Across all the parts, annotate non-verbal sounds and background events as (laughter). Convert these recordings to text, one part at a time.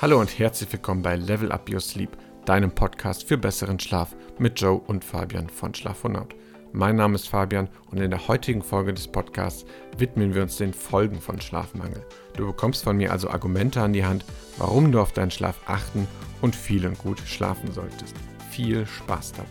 Hallo und herzlich willkommen bei Level Up Your Sleep, deinem Podcast für besseren Schlaf mit Joe und Fabian von Schlafonaut. Mein Name ist Fabian und in der heutigen Folge des Podcasts widmen wir uns den Folgen von Schlafmangel. Du bekommst von mir also Argumente an die Hand, warum du auf deinen Schlaf achten und viel und gut schlafen solltest. Viel Spaß dabei.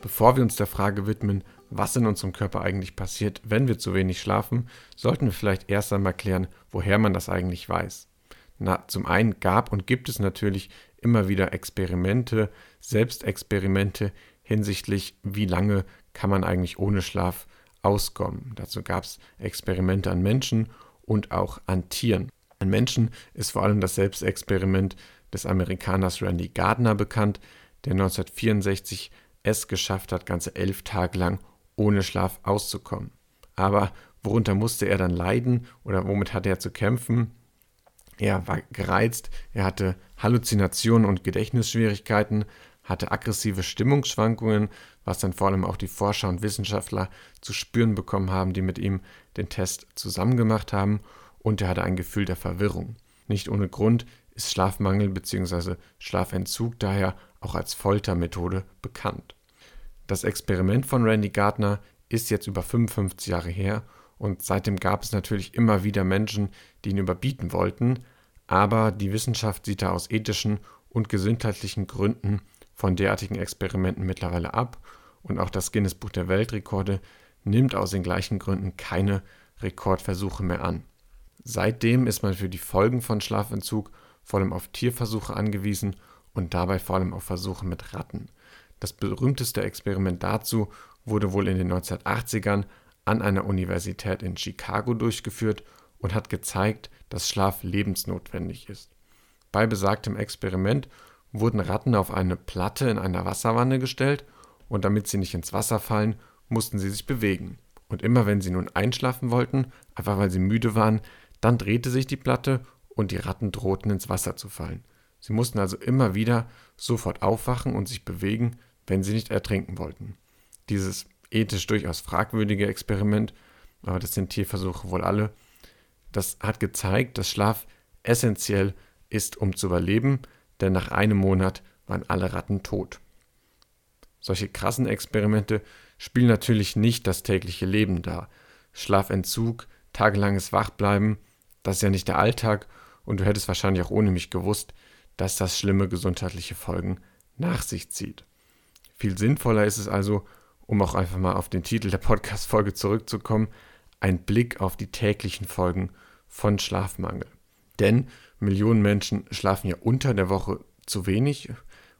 Bevor wir uns der Frage widmen, was in unserem Körper eigentlich passiert, wenn wir zu wenig schlafen, sollten wir vielleicht erst einmal klären, woher man das eigentlich weiß. Na, zum einen gab und gibt es natürlich immer wieder Experimente, Selbstexperimente hinsichtlich, wie lange kann man eigentlich ohne Schlaf auskommen. Dazu gab es Experimente an Menschen und auch an Tieren. An Menschen ist vor allem das Selbstexperiment des Amerikaners Randy Gardner bekannt, der 1964 es geschafft hat, ganze elf Tage lang ohne Schlaf auszukommen. Aber worunter musste er dann leiden oder womit hatte er zu kämpfen? Er war gereizt, er hatte Halluzinationen und Gedächtnisschwierigkeiten, hatte aggressive Stimmungsschwankungen, was dann vor allem auch die Forscher und Wissenschaftler zu spüren bekommen haben, die mit ihm den Test zusammen gemacht haben, und er hatte ein Gefühl der Verwirrung. Nicht ohne Grund ist Schlafmangel bzw. Schlafentzug daher auch als Foltermethode bekannt. Das Experiment von Randy Gardner ist jetzt über 55 Jahre her und seitdem gab es natürlich immer wieder Menschen, die ihn überbieten wollten, aber die Wissenschaft sieht da aus ethischen und gesundheitlichen Gründen von derartigen Experimenten mittlerweile ab und auch das Guinness Buch der Weltrekorde nimmt aus den gleichen Gründen keine Rekordversuche mehr an. Seitdem ist man für die Folgen von Schlafentzug vor allem auf Tierversuche angewiesen und dabei vor allem auf Versuche mit Ratten. Das berühmteste Experiment dazu wurde wohl in den 1980ern an einer Universität in Chicago durchgeführt und hat gezeigt, dass Schlaf lebensnotwendig ist. Bei besagtem Experiment wurden Ratten auf eine Platte in einer Wasserwanne gestellt und damit sie nicht ins Wasser fallen, mussten sie sich bewegen. Und immer wenn sie nun einschlafen wollten, einfach weil sie müde waren, dann drehte sich die Platte und die Ratten drohten ins Wasser zu fallen. Sie mussten also immer wieder sofort aufwachen und sich bewegen, wenn sie nicht ertrinken wollten. Dieses ethisch durchaus fragwürdige Experiment, aber das sind Tierversuche wohl alle, das hat gezeigt, dass Schlaf essentiell ist, um zu überleben, denn nach einem Monat waren alle Ratten tot. Solche krassen Experimente spielen natürlich nicht das tägliche Leben dar. Schlafentzug, tagelanges Wachbleiben, das ist ja nicht der Alltag und du hättest wahrscheinlich auch ohne mich gewusst, dass das schlimme gesundheitliche Folgen nach sich zieht. Viel sinnvoller ist es also, um auch einfach mal auf den Titel der Podcast-Folge zurückzukommen, ein Blick auf die täglichen Folgen von Schlafmangel. Denn Millionen Menschen schlafen ja unter der Woche zu wenig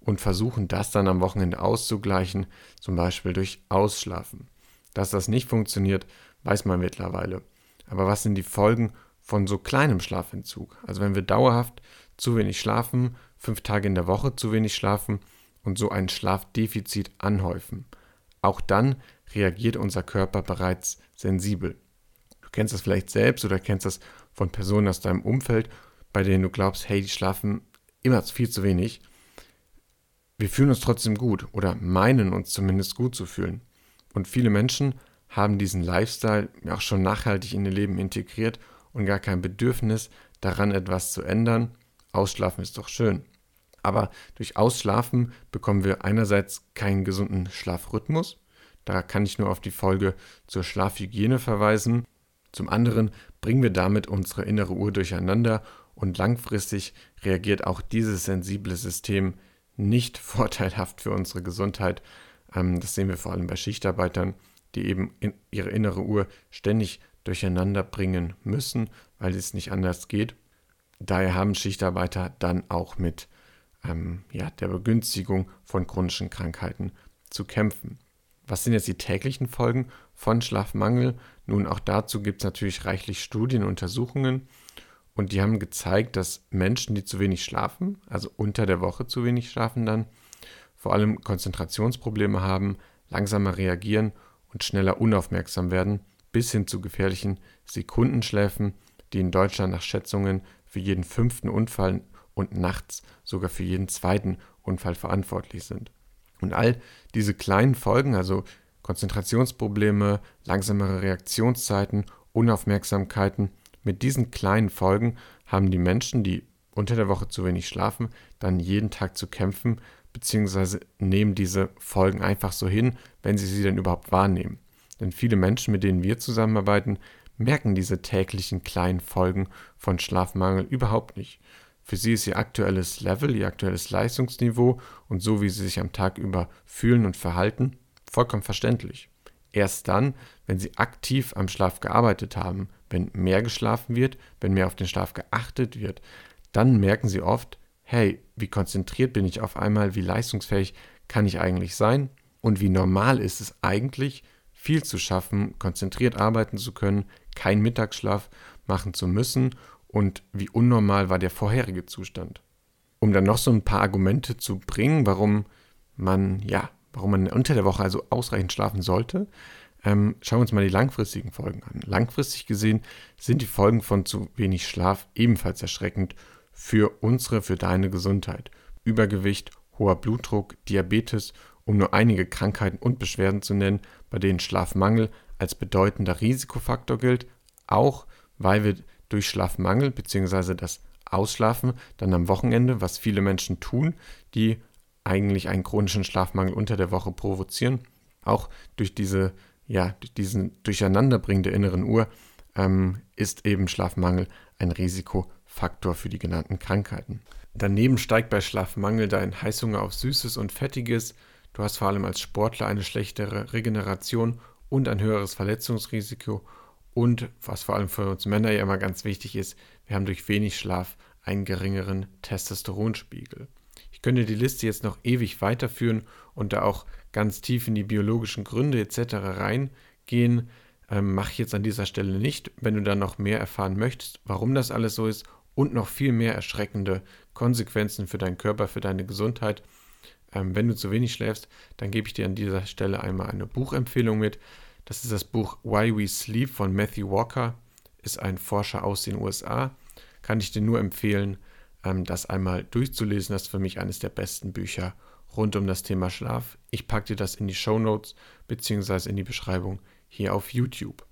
und versuchen das dann am Wochenende auszugleichen, zum Beispiel durch Ausschlafen. Dass das nicht funktioniert, weiß man mittlerweile. Aber was sind die Folgen von so kleinem Schlafentzug? Also wenn wir dauerhaft zu wenig schlafen, fünf Tage in der Woche zu wenig schlafen und so ein Schlafdefizit anhäufen. Auch dann reagiert unser Körper bereits sensibel. Du kennst das vielleicht selbst oder kennst das von Personen aus deinem Umfeld, bei denen du glaubst, hey, die schlafen immer viel zu wenig. Wir fühlen uns trotzdem gut oder meinen uns zumindest gut zu fühlen. Und viele Menschen haben diesen Lifestyle auch schon nachhaltig in ihr Leben integriert und gar kein Bedürfnis daran etwas zu ändern. Ausschlafen ist doch schön. Aber durch Ausschlafen bekommen wir einerseits keinen gesunden Schlafrhythmus. Da kann ich nur auf die Folge zur Schlafhygiene verweisen. Zum anderen bringen wir damit unsere innere Uhr durcheinander und langfristig reagiert auch dieses sensible System nicht (laughs) vorteilhaft für unsere Gesundheit. Ähm, das sehen wir vor allem bei Schichtarbeitern, die eben ihre innere Uhr ständig durcheinander bringen müssen, weil es nicht anders geht. Daher haben Schichtarbeiter dann auch mit ähm, ja, der Begünstigung von chronischen Krankheiten zu kämpfen. Was sind jetzt die täglichen Folgen von Schlafmangel? Nun, auch dazu gibt es natürlich reichlich Studien und Untersuchungen und die haben gezeigt, dass Menschen, die zu wenig schlafen, also unter der Woche zu wenig schlafen dann, vor allem Konzentrationsprobleme haben, langsamer reagieren und schneller unaufmerksam werden, bis hin zu gefährlichen Sekundenschläfen, die in Deutschland nach Schätzungen für jeden fünften Unfall und nachts sogar für jeden zweiten Unfall verantwortlich sind. Und all diese kleinen Folgen, also Konzentrationsprobleme, langsamere Reaktionszeiten, Unaufmerksamkeiten, Mit diesen kleinen Folgen haben die Menschen, die unter der Woche zu wenig schlafen, dann jeden Tag zu kämpfen, beziehungsweise nehmen diese Folgen einfach so hin, wenn sie sie denn überhaupt wahrnehmen. Denn viele Menschen, mit denen wir zusammenarbeiten, merken diese täglichen kleinen Folgen von Schlafmangel überhaupt nicht. Für sie ist ihr aktuelles Level, ihr aktuelles Leistungsniveau und so, wie sie sich am Tag über fühlen und verhalten, vollkommen verständlich. Erst dann, wenn sie aktiv am Schlaf gearbeitet haben, wenn mehr geschlafen wird, wenn mehr auf den Schlaf geachtet wird, dann merken sie oft, hey, wie konzentriert bin ich auf einmal, wie leistungsfähig kann ich eigentlich sein und wie normal ist es eigentlich, viel zu schaffen, konzentriert arbeiten zu können, keinen Mittagsschlaf machen zu müssen und wie unnormal war der vorherige Zustand. Um dann noch so ein paar Argumente zu bringen, warum man, ja, warum man unter der Woche also ausreichend schlafen sollte, ähm, schauen wir uns mal die langfristigen Folgen an. Langfristig gesehen sind die Folgen von zu wenig Schlaf ebenfalls erschreckend für unsere, für deine Gesundheit. Übergewicht, hoher Blutdruck, Diabetes, um nur einige Krankheiten und Beschwerden zu nennen, bei denen Schlafmangel als bedeutender Risikofaktor gilt, auch weil wir durch Schlafmangel bzw. das Ausschlafen dann am Wochenende, was viele Menschen tun, die eigentlich einen chronischen Schlafmangel unter der Woche provozieren, auch durch diese ja diesen Durcheinanderbringen der inneren Uhr ähm, ist eben Schlafmangel ein Risikofaktor für die genannten Krankheiten. Daneben steigt bei Schlafmangel dein Heißhunger auf Süßes und Fettiges. Du hast vor allem als Sportler eine schlechtere Regeneration und ein höheres Verletzungsrisiko und was vor allem für uns Männer ja immer ganz wichtig ist, wir haben durch wenig Schlaf einen geringeren Testosteronspiegel. Ich könnte die Liste jetzt noch ewig weiterführen und da auch ganz tief in die biologischen Gründe etc. reingehen. Ähm, Mache ich jetzt an dieser Stelle nicht. Wenn du da noch mehr erfahren möchtest, warum das alles so ist und noch viel mehr erschreckende Konsequenzen für deinen Körper, für deine Gesundheit, ähm, wenn du zu wenig schläfst, dann gebe ich dir an dieser Stelle einmal eine Buchempfehlung mit. Das ist das Buch Why We Sleep von Matthew Walker, ist ein Forscher aus den USA. Kann ich dir nur empfehlen, ähm, das einmal durchzulesen. Das ist für mich eines der besten Bücher rund um das Thema Schlaf. Ich packe dir das in die Show Notes bzw. in die Beschreibung hier auf YouTube.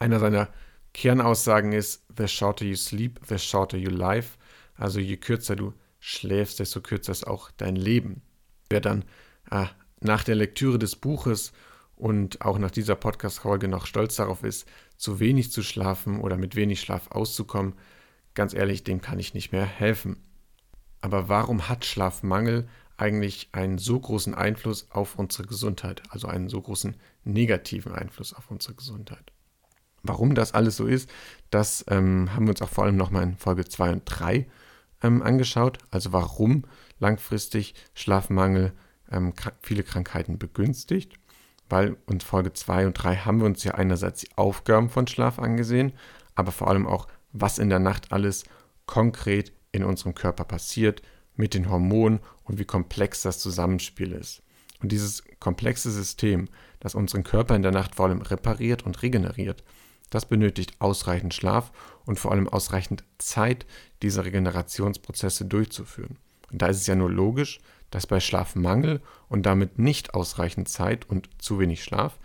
Einer seiner Kernaussagen ist, the shorter you sleep, the shorter your life. Also je kürzer du schläfst, desto kürzer ist auch dein Leben. Wer dann äh, nach der Lektüre des Buches und auch nach dieser Podcast-Folge noch stolz darauf ist, zu wenig zu schlafen oder mit wenig Schlaf auszukommen, ganz ehrlich, dem kann ich nicht mehr helfen. Aber warum hat Schlafmangel eigentlich einen so großen Einfluss auf unsere Gesundheit, also einen so großen negativen Einfluss auf unsere Gesundheit? Warum das alles so ist, das ähm, haben wir uns auch vor allem nochmal in Folge 2 und 3 ähm, angeschaut. Also warum langfristig Schlafmangel ähm, viele Krankheiten begünstigt weil in Folge 2 und 3 haben wir uns ja einerseits die Aufgaben von Schlaf angesehen, aber vor allem auch, was in der Nacht alles konkret in unserem Körper passiert, mit den Hormonen und wie komplex das Zusammenspiel ist. Und dieses komplexe System, das unseren Körper in der Nacht vor allem repariert und regeneriert, das benötigt ausreichend Schlaf und vor allem ausreichend Zeit, diese Regenerationsprozesse durchzuführen. Und da ist es ja nur logisch, dass bei Schlafmangel und damit nicht ausreichend Zeit und zu wenig Schlaf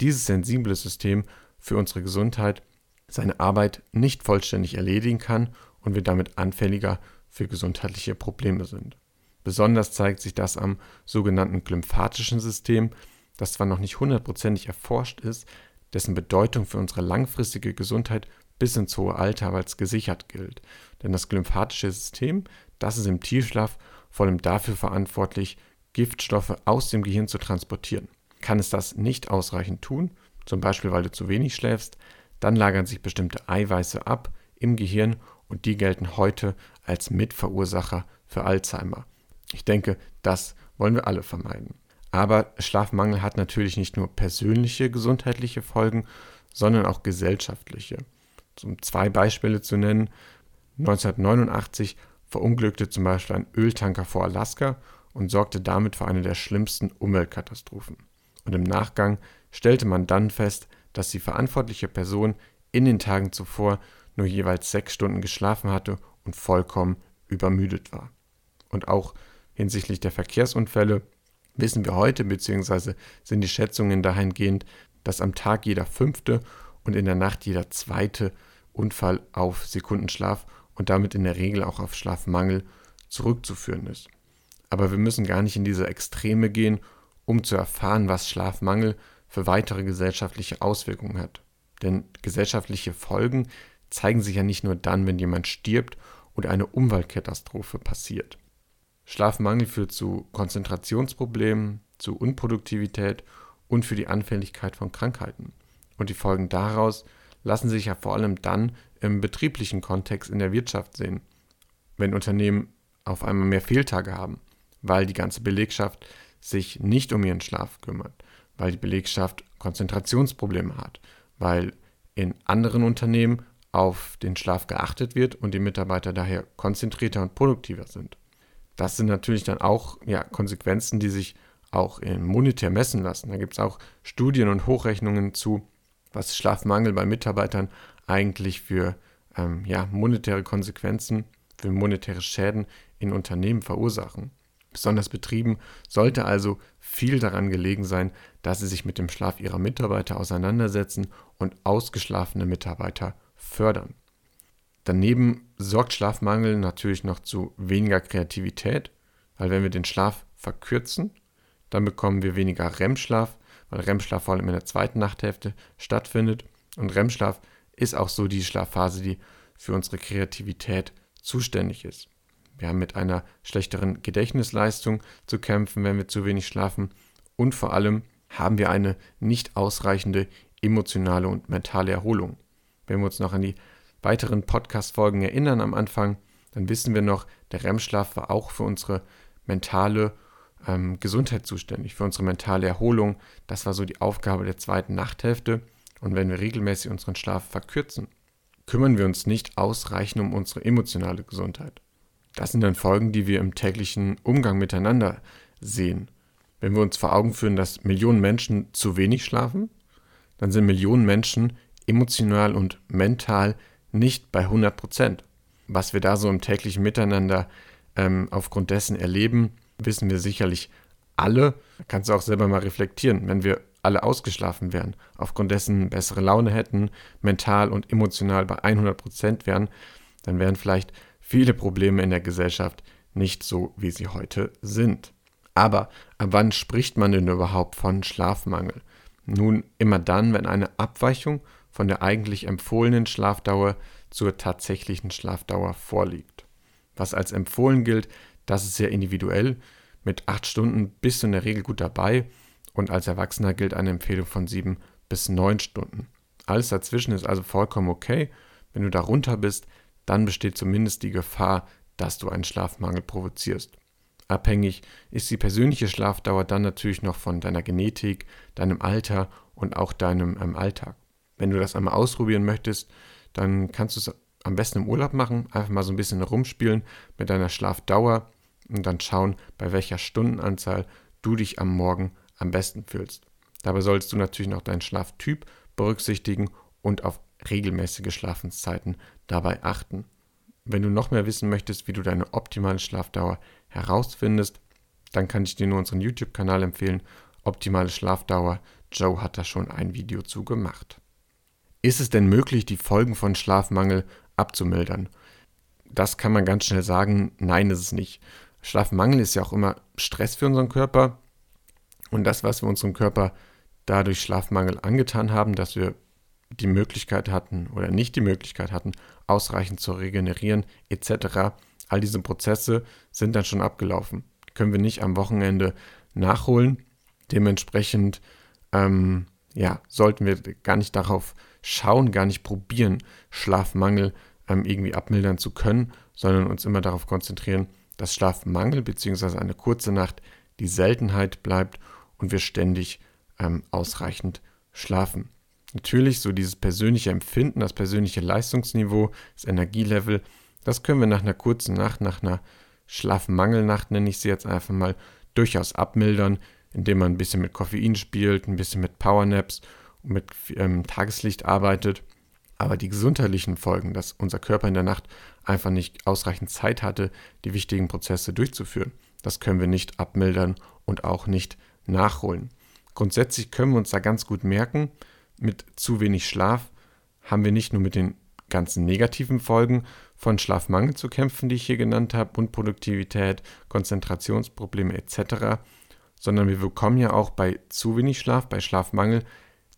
dieses sensible System für unsere Gesundheit seine Arbeit nicht vollständig erledigen kann und wir damit anfälliger für gesundheitliche Probleme sind. Besonders zeigt sich das am sogenannten glymphatischen System, das zwar noch nicht hundertprozentig erforscht ist, dessen Bedeutung für unsere langfristige Gesundheit bis ins hohe Alter als gesichert gilt. Denn das glymphatische System, das ist im Tiefschlaf vor allem dafür verantwortlich, Giftstoffe aus dem Gehirn zu transportieren. Kann es das nicht ausreichend tun, zum Beispiel weil du zu wenig schläfst, dann lagern sich bestimmte Eiweiße ab im Gehirn und die gelten heute als Mitverursacher für Alzheimer. Ich denke, das wollen wir alle vermeiden. Aber Schlafmangel hat natürlich nicht nur persönliche gesundheitliche Folgen, sondern auch gesellschaftliche. Um zwei Beispiele zu nennen, 1989 verunglückte zum Beispiel ein Öltanker vor Alaska und sorgte damit für eine der schlimmsten Umweltkatastrophen. Und im Nachgang stellte man dann fest, dass die verantwortliche Person in den Tagen zuvor nur jeweils sechs Stunden geschlafen hatte und vollkommen übermüdet war. Und auch hinsichtlich der Verkehrsunfälle wissen wir heute, beziehungsweise sind die Schätzungen dahingehend, dass am Tag jeder fünfte und in der Nacht jeder zweite Unfall auf Sekundenschlaf und damit in der Regel auch auf Schlafmangel zurückzuführen ist. Aber wir müssen gar nicht in diese Extreme gehen, um zu erfahren, was Schlafmangel für weitere gesellschaftliche Auswirkungen hat. Denn gesellschaftliche Folgen zeigen sich ja nicht nur dann, wenn jemand stirbt oder eine Umweltkatastrophe passiert. Schlafmangel führt zu Konzentrationsproblemen, zu Unproduktivität und für die Anfälligkeit von Krankheiten. Und die Folgen daraus lassen sich ja vor allem dann im betrieblichen Kontext in der Wirtschaft sehen, wenn Unternehmen auf einmal mehr Fehltage haben, weil die ganze Belegschaft sich nicht um ihren Schlaf kümmert, weil die Belegschaft Konzentrationsprobleme hat, weil in anderen Unternehmen auf den Schlaf geachtet wird und die Mitarbeiter daher konzentrierter und produktiver sind. Das sind natürlich dann auch ja, Konsequenzen, die sich auch in monetär messen lassen. Da gibt es auch Studien und Hochrechnungen zu, was Schlafmangel bei Mitarbeitern eigentlich für ähm, ja, monetäre Konsequenzen, für monetäre Schäden in Unternehmen verursachen. Besonders Betrieben sollte also viel daran gelegen sein, dass sie sich mit dem Schlaf ihrer Mitarbeiter auseinandersetzen und ausgeschlafene Mitarbeiter fördern. Daneben sorgt Schlafmangel natürlich noch zu weniger Kreativität, weil wenn wir den Schlaf verkürzen, dann bekommen wir weniger REM-Schlaf, weil REM-Schlaf vor allem in der zweiten Nachthälfte stattfindet. Und REM-Schlaf ist auch so die Schlafphase, die für unsere Kreativität zuständig ist. Wir haben mit einer schlechteren Gedächtnisleistung zu kämpfen, wenn wir zu wenig schlafen. Und vor allem haben wir eine nicht ausreichende emotionale und mentale Erholung. Wenn wir uns noch an die weiteren Podcast-Folgen erinnern am Anfang, dann wissen wir noch, der REM-Schlaf war auch für unsere mentale ähm, Gesundheit zuständig, für unsere mentale Erholung. Das war so die Aufgabe der zweiten Nachthälfte. Und wenn wir regelmäßig unseren Schlaf verkürzen, kümmern wir uns nicht ausreichend um unsere emotionale Gesundheit. Das sind dann Folgen, die wir im täglichen Umgang miteinander sehen. Wenn wir uns vor Augen führen, dass Millionen Menschen zu wenig schlafen, dann sind Millionen Menschen emotional und mental nicht bei 100 Prozent. Was wir da so im täglichen Miteinander ähm, aufgrund dessen erleben, wissen wir sicherlich alle. Kannst du auch selber mal reflektieren, wenn wir alle ausgeschlafen wären, aufgrund dessen bessere Laune hätten, mental und emotional bei 100 Prozent wären, dann wären vielleicht viele Probleme in der Gesellschaft nicht so, wie sie heute sind. Aber ab wann spricht man denn überhaupt von Schlafmangel? Nun immer dann, wenn eine Abweichung von der eigentlich empfohlenen Schlafdauer zur tatsächlichen Schlafdauer vorliegt. Was als empfohlen gilt, das ist sehr individuell. Mit acht Stunden bist du in der Regel gut dabei und als Erwachsener gilt eine Empfehlung von sieben bis neun Stunden. Alles dazwischen ist also vollkommen okay. Wenn du darunter bist, dann besteht zumindest die Gefahr, dass du einen Schlafmangel provozierst. Abhängig ist die persönliche Schlafdauer dann natürlich noch von deiner Genetik, deinem Alter und auch deinem ähm, Alltag. Wenn du das einmal ausprobieren möchtest, dann kannst du es am besten im Urlaub machen, einfach mal so ein bisschen rumspielen mit deiner Schlafdauer und dann schauen, bei welcher Stundenanzahl du dich am Morgen am besten fühlst. Dabei solltest du natürlich noch deinen Schlaftyp berücksichtigen und auf regelmäßige Schlafenszeiten dabei achten. Wenn du noch mehr wissen möchtest, wie du deine optimale Schlafdauer herausfindest, dann kann ich dir nur unseren YouTube-Kanal empfehlen. Optimale Schlafdauer. Joe hat da schon ein Video zu gemacht. Ist es denn möglich, die Folgen von Schlafmangel abzumildern? Das kann man ganz schnell sagen, nein, ist es nicht. Schlafmangel ist ja auch immer Stress für unseren Körper. Und das, was wir unserem Körper dadurch Schlafmangel angetan haben, dass wir die Möglichkeit hatten oder nicht die Möglichkeit hatten, ausreichend zu regenerieren etc., all diese Prozesse sind dann schon abgelaufen. Können wir nicht am Wochenende nachholen. Dementsprechend ähm, ja, sollten wir gar nicht darauf schauen, gar nicht probieren, Schlafmangel ähm, irgendwie abmildern zu können, sondern uns immer darauf konzentrieren, dass Schlafmangel bzw. eine kurze Nacht die Seltenheit bleibt und wir ständig ähm, ausreichend schlafen. Natürlich so dieses persönliche Empfinden, das persönliche Leistungsniveau, das Energielevel, das können wir nach einer kurzen Nacht, nach einer Schlafmangelnacht, nenne ich sie jetzt einfach mal, durchaus abmildern, indem man ein bisschen mit Koffein spielt, ein bisschen mit Powernaps und mit ähm, Tageslicht arbeitet. Aber die gesundheitlichen Folgen, dass unser Körper in der Nacht einfach nicht ausreichend Zeit hatte, die wichtigen Prozesse durchzuführen, das können wir nicht abmildern und auch nicht nachholen. Grundsätzlich können wir uns da ganz gut merken, mit zu wenig Schlaf haben wir nicht nur mit den ganzen negativen Folgen von Schlafmangel zu kämpfen, die ich hier genannt habe, Unproduktivität, Konzentrationsprobleme etc., sondern wir bekommen ja auch bei zu wenig Schlaf, bei Schlafmangel,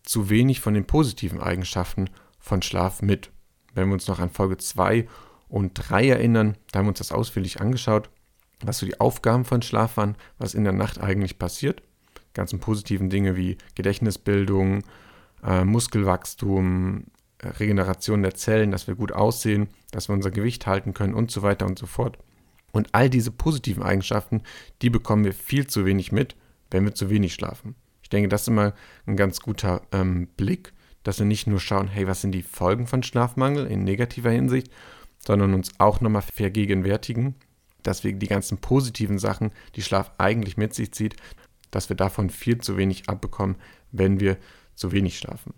zu wenig von den positiven Eigenschaften von Schlaf mit. Wenn wir uns noch an Folge 2 und 3 erinnern, da haben wir uns das ausführlich angeschaut, was so die Aufgaben von Schlaf waren, was in der Nacht eigentlich passiert. Ganzen positiven Dinge wie Gedächtnisbildung, äh, Muskelwachstum, Regeneration der Zellen, dass wir gut aussehen, dass wir unser Gewicht halten können und so weiter und so fort. Und all diese positiven Eigenschaften, die bekommen wir viel zu wenig mit, wenn wir zu wenig schlafen. Ich denke, das ist immer ein ganz guter ähm, Blick, dass wir nicht nur schauen, hey, was sind die Folgen von Schlafmangel in negativer Hinsicht, sondern uns auch nochmal vergegenwärtigen, dass wir die ganzen positiven Sachen, die Schlaf eigentlich mit sich zieht, dass wir davon viel zu wenig abbekommen, wenn wir zu wenig schlafen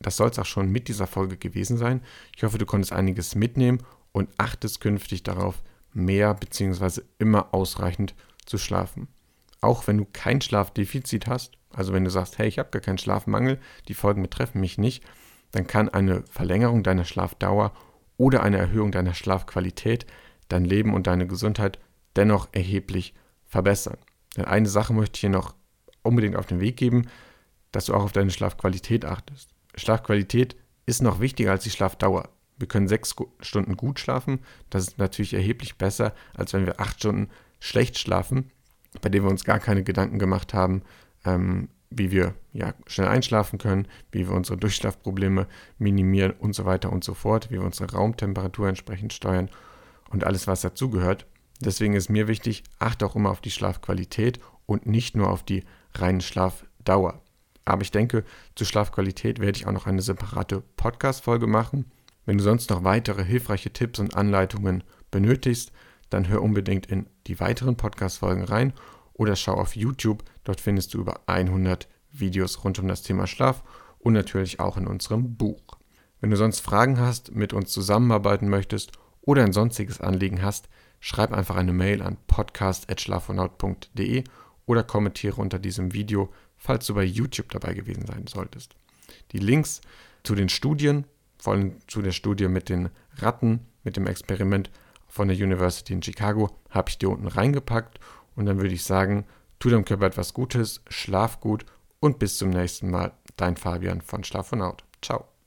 das soll es auch schon mit dieser Folge gewesen sein. Ich hoffe, du konntest einiges mitnehmen und achtest künftig darauf, mehr bzw. immer ausreichend zu schlafen. Auch wenn du kein Schlafdefizit hast, also wenn du sagst, hey, ich habe gar keinen Schlafmangel, die Folgen betreffen mich nicht, dann kann eine Verlängerung deiner Schlafdauer oder eine Erhöhung deiner Schlafqualität dein Leben und deine Gesundheit dennoch erheblich verbessern. Denn eine Sache möchte ich hier noch unbedingt auf den Weg geben, dass du auch auf deine Schlafqualität achtest. Schlafqualität ist noch wichtiger als die Schlafdauer. Wir können sechs Stunden gut schlafen. Das ist natürlich erheblich besser, als wenn wir acht Stunden schlecht schlafen, bei denen wir uns gar keine Gedanken gemacht haben, ähm, wie wir ja, schnell einschlafen können, wie wir unsere Durchschlafprobleme minimieren und so weiter und so fort, wie wir unsere Raumtemperatur entsprechend steuern und alles, was dazugehört. Deswegen ist mir wichtig, achte auch immer auf die Schlafqualität und nicht nur auf die reine Schlafdauer. Aber ich denke, zur Schlafqualität werde ich auch noch eine separate Podcast-Folge machen. Wenn du sonst noch weitere hilfreiche Tipps und Anleitungen benötigst, dann hör unbedingt in die weiteren Podcast-Folgen rein oder schau auf YouTube. Dort findest du über 100 Videos rund um das Thema Schlaf und natürlich auch in unserem Buch. Wenn du sonst Fragen hast, mit uns zusammenarbeiten möchtest oder ein sonstiges Anliegen hast, schreib einfach eine Mail an podcast.schlafonaut.de oder kommentiere unter diesem Video falls du bei YouTube dabei gewesen sein solltest. Die Links zu den Studien, vor allem zu der Studie mit den Ratten, mit dem Experiment von der University in Chicago, habe ich dir unten reingepackt. Und dann würde ich sagen, tu deinem Körper etwas Gutes, schlaf gut und bis zum nächsten Mal. Dein Fabian von Schlafonaut. Ciao.